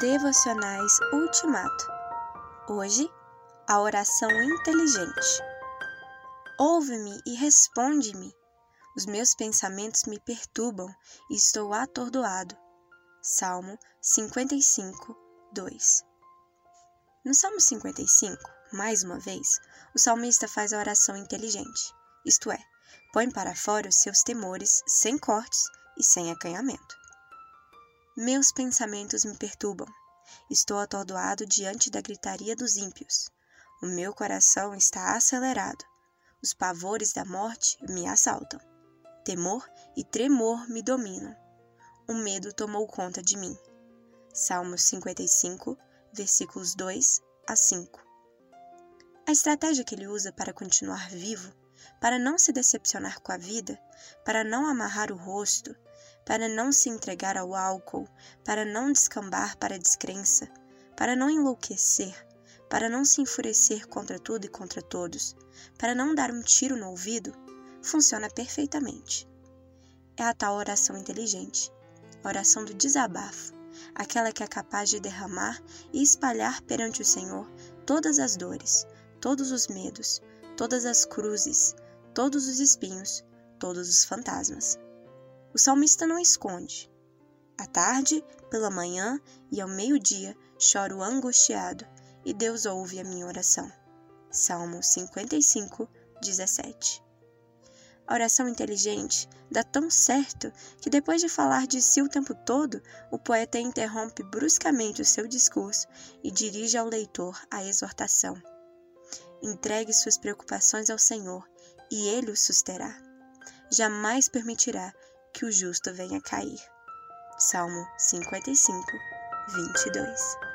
Devocionais Ultimato. Hoje, a oração inteligente. Ouve-me e responde-me. Os meus pensamentos me perturbam e estou atordoado. Salmo 55, 2. No Salmo 55, mais uma vez, o salmista faz a oração inteligente, isto é, põe para fora os seus temores sem cortes e sem acanhamento. Meus pensamentos me perturbam. Estou atordoado diante da gritaria dos ímpios. O meu coração está acelerado. Os pavores da morte me assaltam. Temor e tremor me dominam. O medo tomou conta de mim. Salmos 55, versículos 2 a 5. A estratégia que ele usa para continuar vivo, para não se decepcionar com a vida, para não amarrar o rosto, para não se entregar ao álcool, para não descambar para a descrença, para não enlouquecer, para não se enfurecer contra tudo e contra todos, para não dar um tiro no ouvido, funciona perfeitamente. É a tal oração inteligente, a oração do desabafo, aquela que é capaz de derramar e espalhar perante o Senhor todas as dores, todos os medos, todas as cruzes, todos os espinhos, todos os fantasmas. O salmista não esconde. À tarde, pela manhã e ao meio-dia choro angustiado, e Deus ouve a minha oração. Salmo 55, 17. A oração inteligente dá tão certo que, depois de falar de si o tempo todo, o poeta interrompe bruscamente o seu discurso e dirige ao leitor a exortação. Entregue suas preocupações ao Senhor e Ele o susterá. Jamais permitirá que o justo venha cair. Salmo 55, 22.